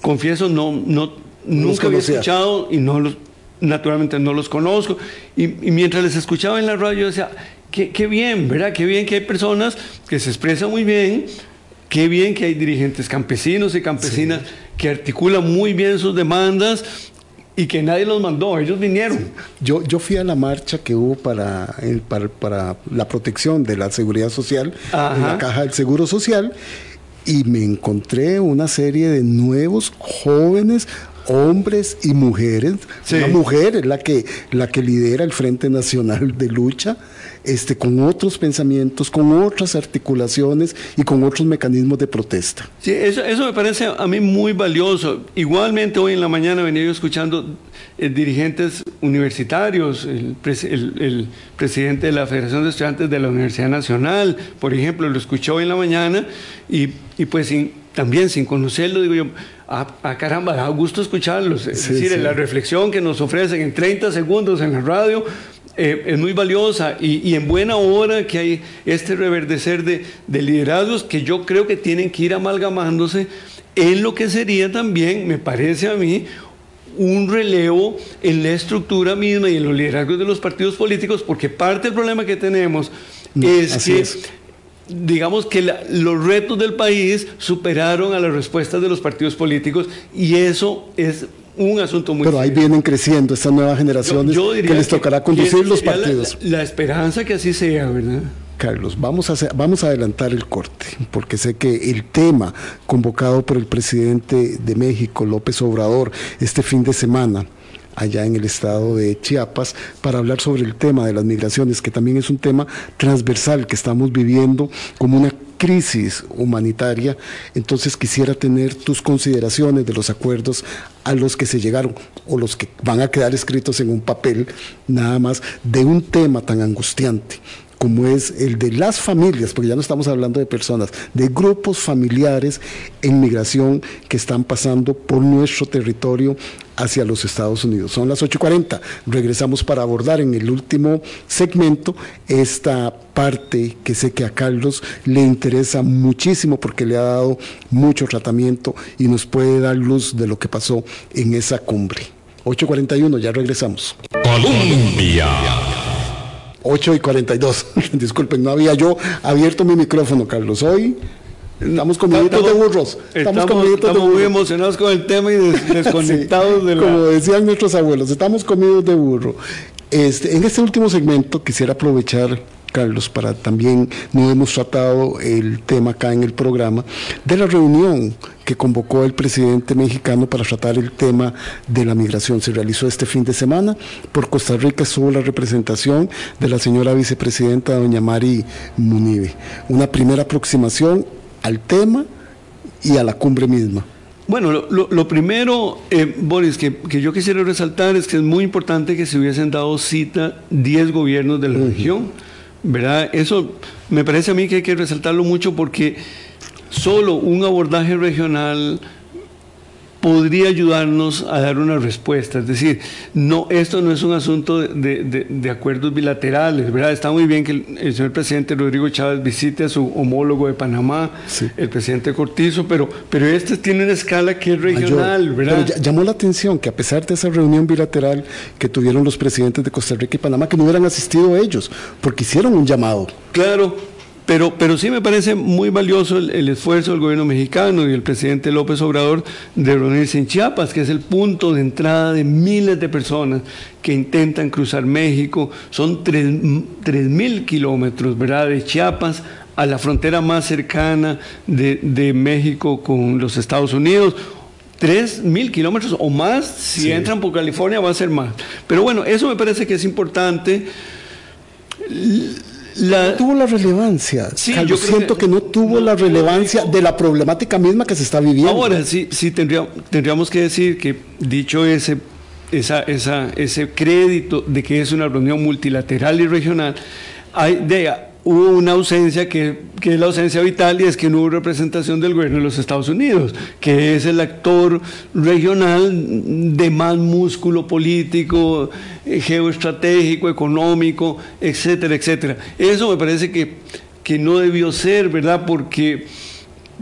confieso, no, no, nunca había escuchado y no los, naturalmente no los conozco. Y, y mientras les escuchaba en la radio, yo decía, qué, qué bien, ¿verdad? Qué bien que hay personas que se expresan muy bien, qué bien que hay dirigentes campesinos y campesinas que articulan muy bien sus demandas y que nadie los mandó, ellos vinieron. Yo, yo fui a la marcha que hubo para, para la protección de la seguridad social Ajá. en la caja del Seguro Social y me encontré una serie de nuevos jóvenes hombres y mujeres. Sí. Una mujer es la que, la que lidera el Frente Nacional de Lucha, este, con otros pensamientos, con otras articulaciones y con otros mecanismos de protesta. Sí, eso, eso me parece a mí muy valioso. Igualmente hoy en la mañana venía yo escuchando eh, dirigentes universitarios, el, pres- el- el presidente de la Federación de Estudiantes de la Universidad Nacional, por ejemplo, lo escuché hoy en la mañana y, y pues sin- también sin conocerlo, digo yo, ah, ah, caramba, da gusto escucharlos. Es Sí, decir, sí. la reflexión que nos ofrecen en 30 segundos en la radio eh, es muy valiosa y, y en buena hora que hay este reverdecer de, de liderazgos que yo creo que tienen que ir amalgamándose en lo que sería también, me parece a mí, un relevo en la estructura misma y en los liderazgos de los partidos políticos, porque parte del problema que tenemos es que es. Digamos que la- los retos del país superaron a las respuestas de los partidos políticos y eso es un asunto muy Pero ahí serio. vienen creciendo estas nuevas generaciones Yo- yo diría que les tocará conducir los partidos. La, la esperanza que así sea, ¿verdad? Carlos, vamos a, vamos a adelantar el corte, porque sé que el tema convocado por el presidente de México, López Obrador, este fin de semana, allá en el estado de Chiapas, para hablar sobre el tema de las migraciones, que también es un tema transversal que estamos viviendo como una crisis humanitaria. Entonces quisiera tener tus consideraciones de los acuerdos a los que se llegaron o los que van a quedar escritos en un papel, nada más, de un tema tan angustiante como es el de las familias, porque ya no estamos hablando de personas, de grupos familiares en migración que están pasando por nuestro territorio hacia los Estados Unidos. Son las 8.40. Regresamos para abordar en el último segmento esta parte que sé que a Carlos le interesa muchísimo porque le ha dado mucho tratamiento y nos puede dar luz de lo que pasó en esa cumbre. 8.41, ya regresamos. Colombia. 8 y 42. Disculpen, no había yo abierto mi micrófono, Carlos. Hoy estamos comiditos de burros. Estamos, de estamos muy burros. emocionados con el tema y des- desconectados Sí, de la... Como decían nuestros abuelos, estamos comidos de burro. Este, en este último segmento quisiera aprovechar, Carlos, para también, no hemos tratado el tema acá en el programa, de la reunión que convocó el presidente mexicano para tratar el tema de la migración. Se realizó este fin de semana. Por Costa Rica estuvo la representación de la señora vicepresidenta, doña Mari Munive. Una primera aproximación al tema y a la cumbre misma. Bueno, lo, lo- lo primero, eh, Boris, que, que yo quisiera resaltar es que es muy importante que se hubiesen dado cita 10 gobiernos de la región, ¿verdad? Eso me parece a mí que hay que resaltarlo mucho porque solo un abordaje regional podría ayudarnos a dar una respuesta. Es decir, no, esto no es un asunto de, de- de- de acuerdos bilaterales, ¿verdad? Está muy bien que el, el señor presidente Rodrigo Chávez visite a su homólogo de Panamá, Sí. el presidente Cortizo, pero, pero este tiene una escala que es mayor. regional, ¿verdad? Pero llamó la atención que a pesar de esa reunión bilateral que tuvieron los presidentes de Costa Rica y Panamá, que no hubieran asistido ellos, porque hicieron un llamado. Claro, pero, pero sí me parece muy valioso el, esfuerzo del gobierno mexicano y el presidente López Obrador de reunirse en Chiapas, que es el punto de entrada de miles de personas que intentan cruzar México. Son tres mil kilómetros, ¿verdad?, de Chiapas a la frontera más cercana de, México con los Estados Unidos. Tres mil kilómetros o más, si entran por California va a ser más. Pero bueno, eso me parece que es importante no tuvo la relevancia. yo siento que, no tuvo la relevancia de la problemática misma que se está viviendo. Ahora sí, sí tendríamos, tendríamos que decir que dicho ese, esa, esa, ese crédito de que es una reunión multilateral y regional, hay, de, hubo una ausencia que, es la ausencia vital y es que no hubo representación del gobierno de los Estados Unidos, que es el actor regional de más músculo político, eh, geoestratégico, económico, etcétera, etcétera. Eso me parece que, que no debió ser, ¿verdad? Porque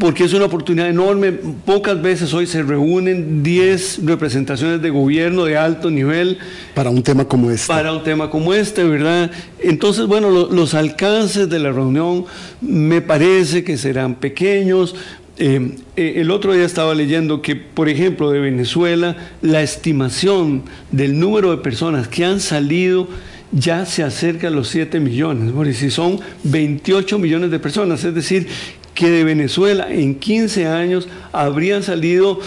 porque es una oportunidad enorme. Pocas veces hoy se reúnen 10 representaciones de gobierno de alto nivel. Para un tema como este. Para un tema como este, ¿verdad? Entonces, bueno, los alcances de la reunión me parece que serán pequeños. Eh, eh, el otro día estaba leyendo que, por ejemplo, de Venezuela, la estimación del número de personas que han salido ya se acerca a los 7 millones, y si son 28 millones de personas, es decir, que de Venezuela en 15 años habrían salido,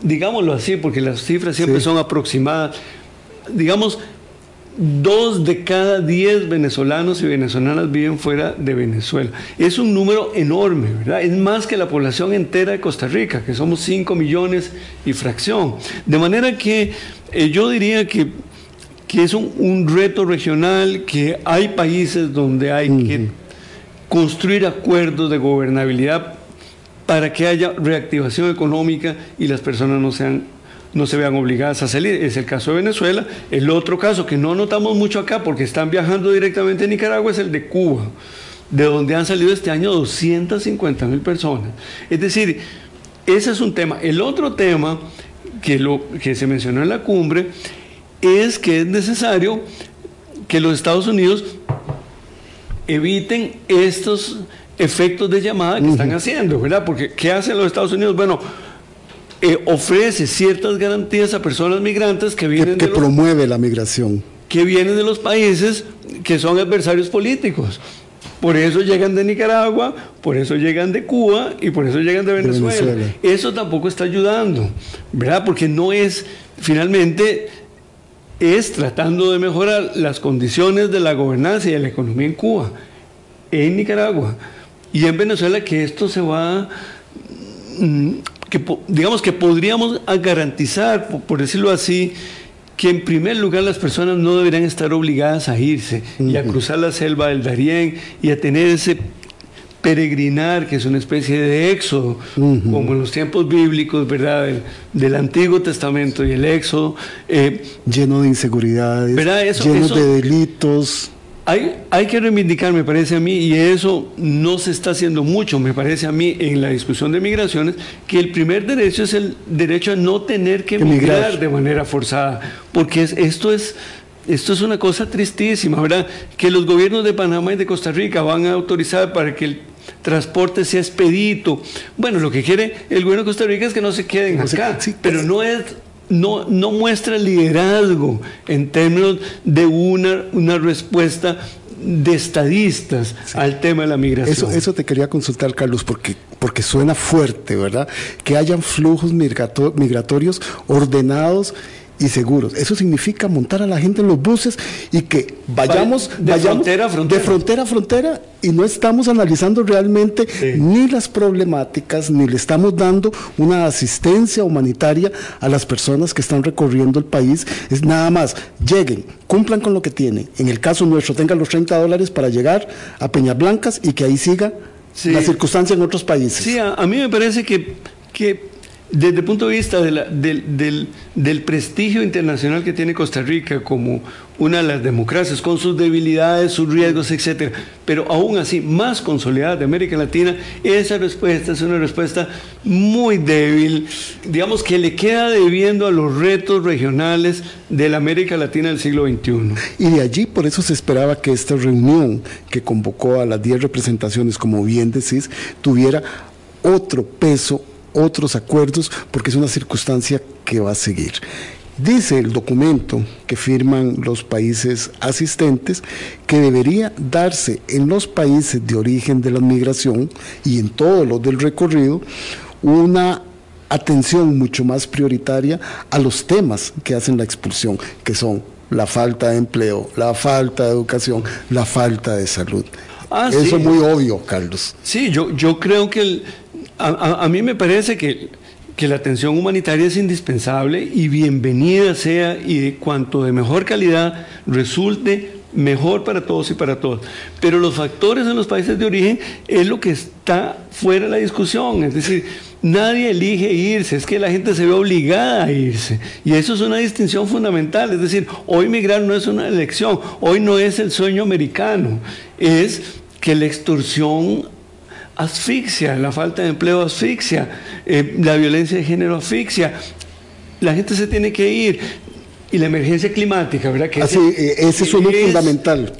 digámoslo así, porque las cifras siempre son aproximadas, digamos, dos de cada diez venezolanos y venezolanas viven fuera de Venezuela. Es un número enorme, ¿verdad? Es más que la población entera de Costa Rica, que somos 5 millones y fracción. De manera que eh, yo diría que, que es un, reto regional, que hay países donde hay que construir acuerdos de gobernabilidad para que haya reactivación económica y las personas no sean no se vean obligadas a salir. Es el caso de Venezuela. El otro caso que no notamos mucho acá porque están viajando directamente a Nicaragua es el de Cuba, de donde han salido este año 250 mil personas. Es decir, ese es un tema. El otro tema que, lo, que se mencionó en la cumbre es que es necesario que los Estados Unidos eviten estos efectos de llamada que están haciendo, ¿verdad? Porque ¿qué hacen los Estados Unidos? Bueno, eh, ofrece ciertas garantías a personas migrantes que vienen que, promueve la migración que vienen de los países que son adversarios políticos. Por eso llegan de Nicaragua, por eso llegan de Cuba y por eso llegan de Venezuela. Eso tampoco está ayudando, ¿verdad? Porque no es, finalmente, es tratando de mejorar las condiciones de la gobernanza y de la economía en Cuba, en Nicaragua y en Venezuela, que esto se va, mm, que digamos que podríamos garantizar, por decirlo así, que en primer lugar las personas no deberían estar obligadas a irse y a cruzar la selva del Darién y a tener ese peregrinar, que es una especie de éxodo, como en los tiempos bíblicos, ¿verdad? Del, Antiguo Testamento y el éxodo. Eh, lleno de inseguridades, lleno de delitos. Hay, hay que reivindicar, me parece a mí, y eso no se está haciendo mucho, me parece a mí, en la discusión de migraciones, que el primer derecho es el derecho a no tener que migrar de manera forzada, porque esto es esto es una cosa tristísima, ¿verdad? Que los gobiernos de Panamá y de Costa Rica van a autorizar para que el transporte sea expedito. Bueno, lo que quiere el gobierno de Costa Rica es que no se queden acá, pero no es no, no muestra liderazgo en términos de una, una respuesta de estadistas al tema de la migración. Eso, eso te quería consultar, Carlos, porque, porque suena fuerte, ¿verdad? Que hayan flujos migratorios ordenados y seguros. Eso significa montar a la gente en los buses y que vayamos de, frontera, a frontera. de frontera a frontera y no estamos analizando realmente ni las problemáticas ni le estamos dando una asistencia humanitaria a las personas que están recorriendo el país. Es nada más, lleguen, cumplan con lo que tienen. En el caso nuestro, tengan los 30 dólares para llegar a Peñas Blancas y que ahí siga la circunstancia en otros países. Sí, a, mí me parece que, que desde el punto de vista del, del, prestigio internacional que tiene Costa Rica como una de las democracias, con sus debilidades, sus riesgos, etc., pero aún así más consolidada de América Latina, esa respuesta es una respuesta muy débil, digamos que le queda debiendo a los retos regionales de la América Latina del siglo XXI. Y de allí por eso se esperaba que esta reunión que convocó a las 10 representaciones, como bien decís, tuviera otro peso, otros acuerdos, porque es una circunstancia que va a seguir. Dice el documento que firman los países asistentes que debería darse en los países de origen de la migración y en todos los del recorrido una atención mucho más prioritaria a los temas que hacen la expulsión, que son la falta de empleo, la falta de educación, la falta de salud. Ah, Eso es muy obvio, Carlos. Sí, yo, yo creo que el, a, mí me parece que, que, la atención humanitaria es indispensable y bienvenida sea y cuanto de mejor calidad resulte mejor para todos y para todos. Pero los factores en los países de origen es lo que está fuera de la discusión. Es decir, nadie elige irse, es que la gente se ve obligada a irse. Y eso es una distinción fundamental. Es decir, hoy migrar no es una elección, hoy no es el sueño americano, es que la extorsión asfixia, la falta de empleo asfixia, eh, la violencia de género asfixia. La gente se tiene que ir. Y la emergencia climática, ¿verdad? Que Así, eh, ese es uno fundamental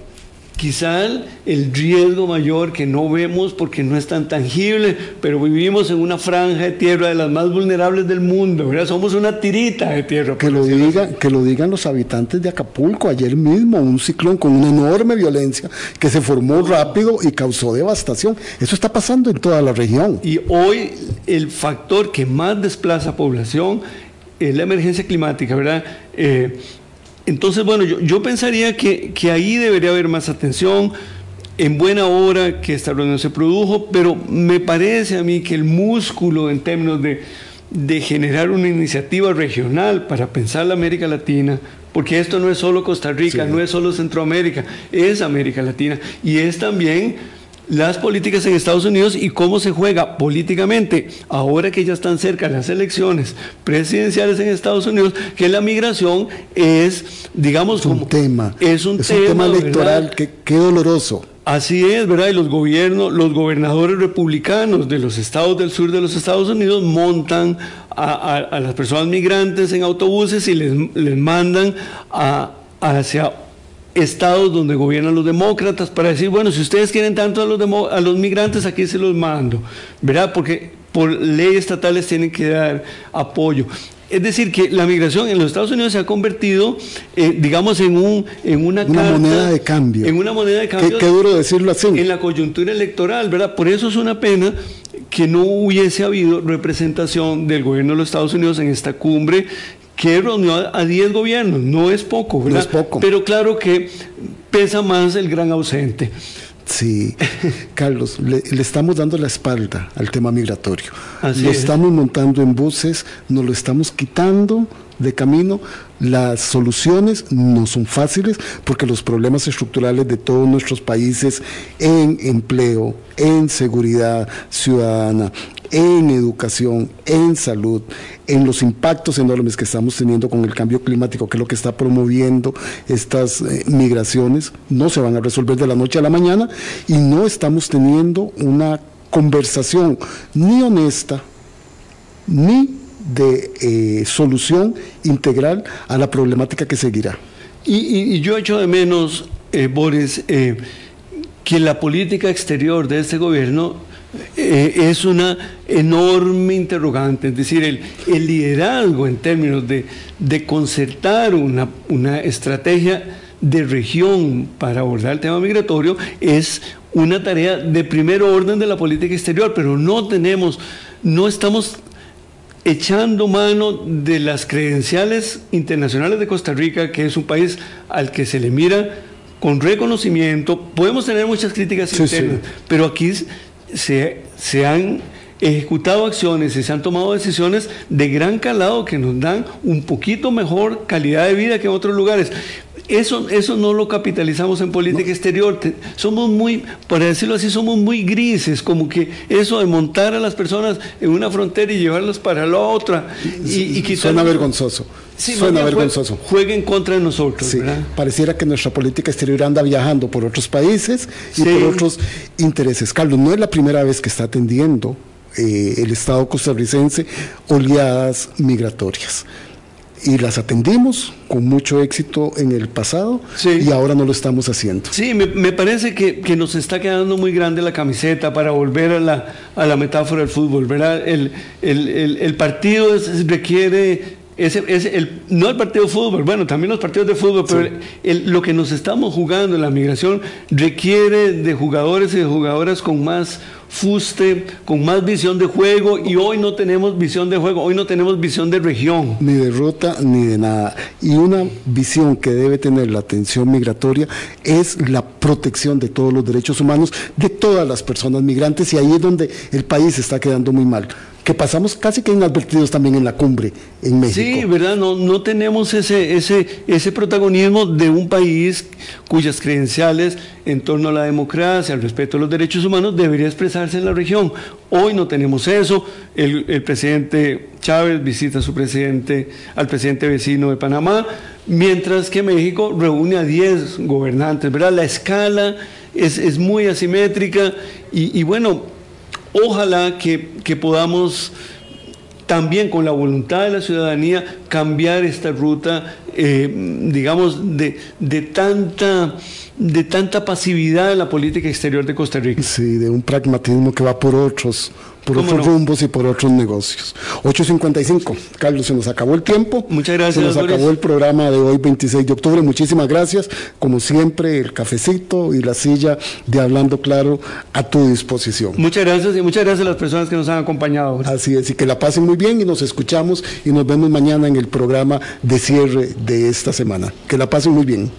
quizá el riesgo mayor que no vemos porque no es tan tangible, pero vivimos en una franja de tierra de las más vulnerables del mundo, ¿verdad? Somos una tirita de tierra. Que lo, diga, que lo digan los habitantes de Acapulco, ayer mismo, un ciclón con una enorme violencia que se formó rápido y causó devastación. Eso está pasando en toda la región. Y hoy el factor que más desplaza población es la emergencia climática, ¿verdad? Eh, entonces, bueno, yo, pensaría que, ahí debería haber más atención. En buena hora que esta reunión se produjo, pero me parece a mí que el músculo en términos de, de generar una iniciativa regional para pensar la América Latina, porque esto no es solo Costa Rica, no es solo Centroamérica, es América Latina y es también las políticas en Estados Unidos y cómo se juega políticamente, ahora que ya están cerca las elecciones presidenciales en Estados Unidos, que la migración es, digamos, un tema. Es un, tema, electoral, que, qué doloroso. Así es, ¿verdad? Y los gobiernos, los gobernadores republicanos de los estados del sur de los Estados Unidos montan a, las personas migrantes en autobuses y les, les mandan a, hacia estados donde gobiernan los demócratas para decir, bueno, si ustedes quieren tanto a los, a los migrantes, aquí se los mando, ¿verdad? Porque por leyes estatales tienen que dar apoyo. Es decir, que la migración en los Estados Unidos se ha convertido, eh, digamos, en, un, en una, moneda de cambio. En una moneda de cambio. Qué, duro decirlo así. En la coyuntura electoral, ¿verdad? Por eso es una pena que no hubiese habido representación del gobierno de los Estados Unidos en esta cumbre que reunió a 10 gobiernos, no es poco, ¿verdad? No es poco. Pero claro que pesa más el gran ausente. Sí, Carlos, le, estamos dando la espalda al tema migratorio. lo estamos montando en buses, nos lo estamos quitando de camino. Las soluciones no son fáciles porque los problemas estructurales de todos nuestros países en empleo, en seguridad ciudadana, en educación, en salud, en los impactos enormes que estamos teniendo con el cambio climático, que es lo que está promoviendo estas eh, migraciones, no se van a resolver de la noche a la mañana y no estamos teniendo una conversación ni honesta, ni de eh, solución integral a la problemática que seguirá. Y, yo echo de menos, eh, Boris, que la política exterior de este gobierno eh, es una enorme interrogante, es decir, el, liderazgo en términos de, concertar una, una, estrategia de región para abordar el tema migratorio es una tarea de primer orden de la política exterior, pero no tenemos, no estamos echando mano de las credenciales internacionales de Costa Rica, que es un país al que se le mira con reconocimiento. Podemos tener muchas críticas internas, pero aquí se, se han ejecutado acciones y se han tomado decisiones de gran calado que nos dan un poquito mejor calidad de vida que en otros lugares. Eso, eso no lo capitalizamos en política exterior. somos muy, por decirlo así, somos muy grises, como que eso de montar a las personas en una frontera y llevarlas para la otra. Y, y Suena vergonzoso. Suena vergonzoso. Jueguen contra nosotros. Pareciera que nuestra política exterior anda viajando por otros países y por otros intereses. Carlos, no es la primera vez que está atendiendo eh, el Estado costarricense oleadas migratorias y las atendimos con mucho éxito en el pasado y ahora no lo estamos haciendo. Sí, me, parece que, nos está quedando muy grande la camiseta para volver a la, a la metáfora del fútbol, ¿verdad? El, el, partido requiere ese, el, no el partido de fútbol, bueno, también los partidos de fútbol, pero lo que nos estamos jugando en la migración requiere de jugadores y de jugadoras con más fuste, con más visión de juego y hoy no tenemos visión de juego, hoy no tenemos visión de región. Ni de ruta ni de nada. Y una visión que debe tener la atención migratoria es la protección de todos los derechos humanos de todas las personas migrantes y ahí es donde el país está quedando muy mal que pasamos casi que inadvertidos también en la cumbre en México. Sí, ¿verdad? No, no tenemos ese, ese, ese protagonismo de un país cuyas credenciales en torno a la democracia, al respeto a los derechos humanos, debería expresarse en la región. Hoy no tenemos eso. El, el presidente Chávez visita a su presidente, al presidente vecino de Panamá, mientras que México reúne a 10 gobernantes, ¿verdad? La escala es, es muy asimétrica y, y bueno, Ojalá que, podamos también con la voluntad de la ciudadanía cambiar esta ruta, eh, digamos, de, de, tanta, de tanta pasividad en la política exterior de Costa Rica. Sí, de un pragmatismo que va por otros por otros rumbos y por otros negocios. 8.55. Carlos, se nos acabó el tiempo. Muchas gracias. Se nos acabó el programa de hoy, 26 de octubre. Muchísimas gracias. Como siempre, el cafecito y la silla de Hablando Claro a tu disposición. Muchas gracias y muchas gracias a las personas que nos han acompañado. Así es, y que la pasen muy bien y nos escuchamos y nos vemos mañana en el programa de cierre de esta semana. Que la pasen muy bien.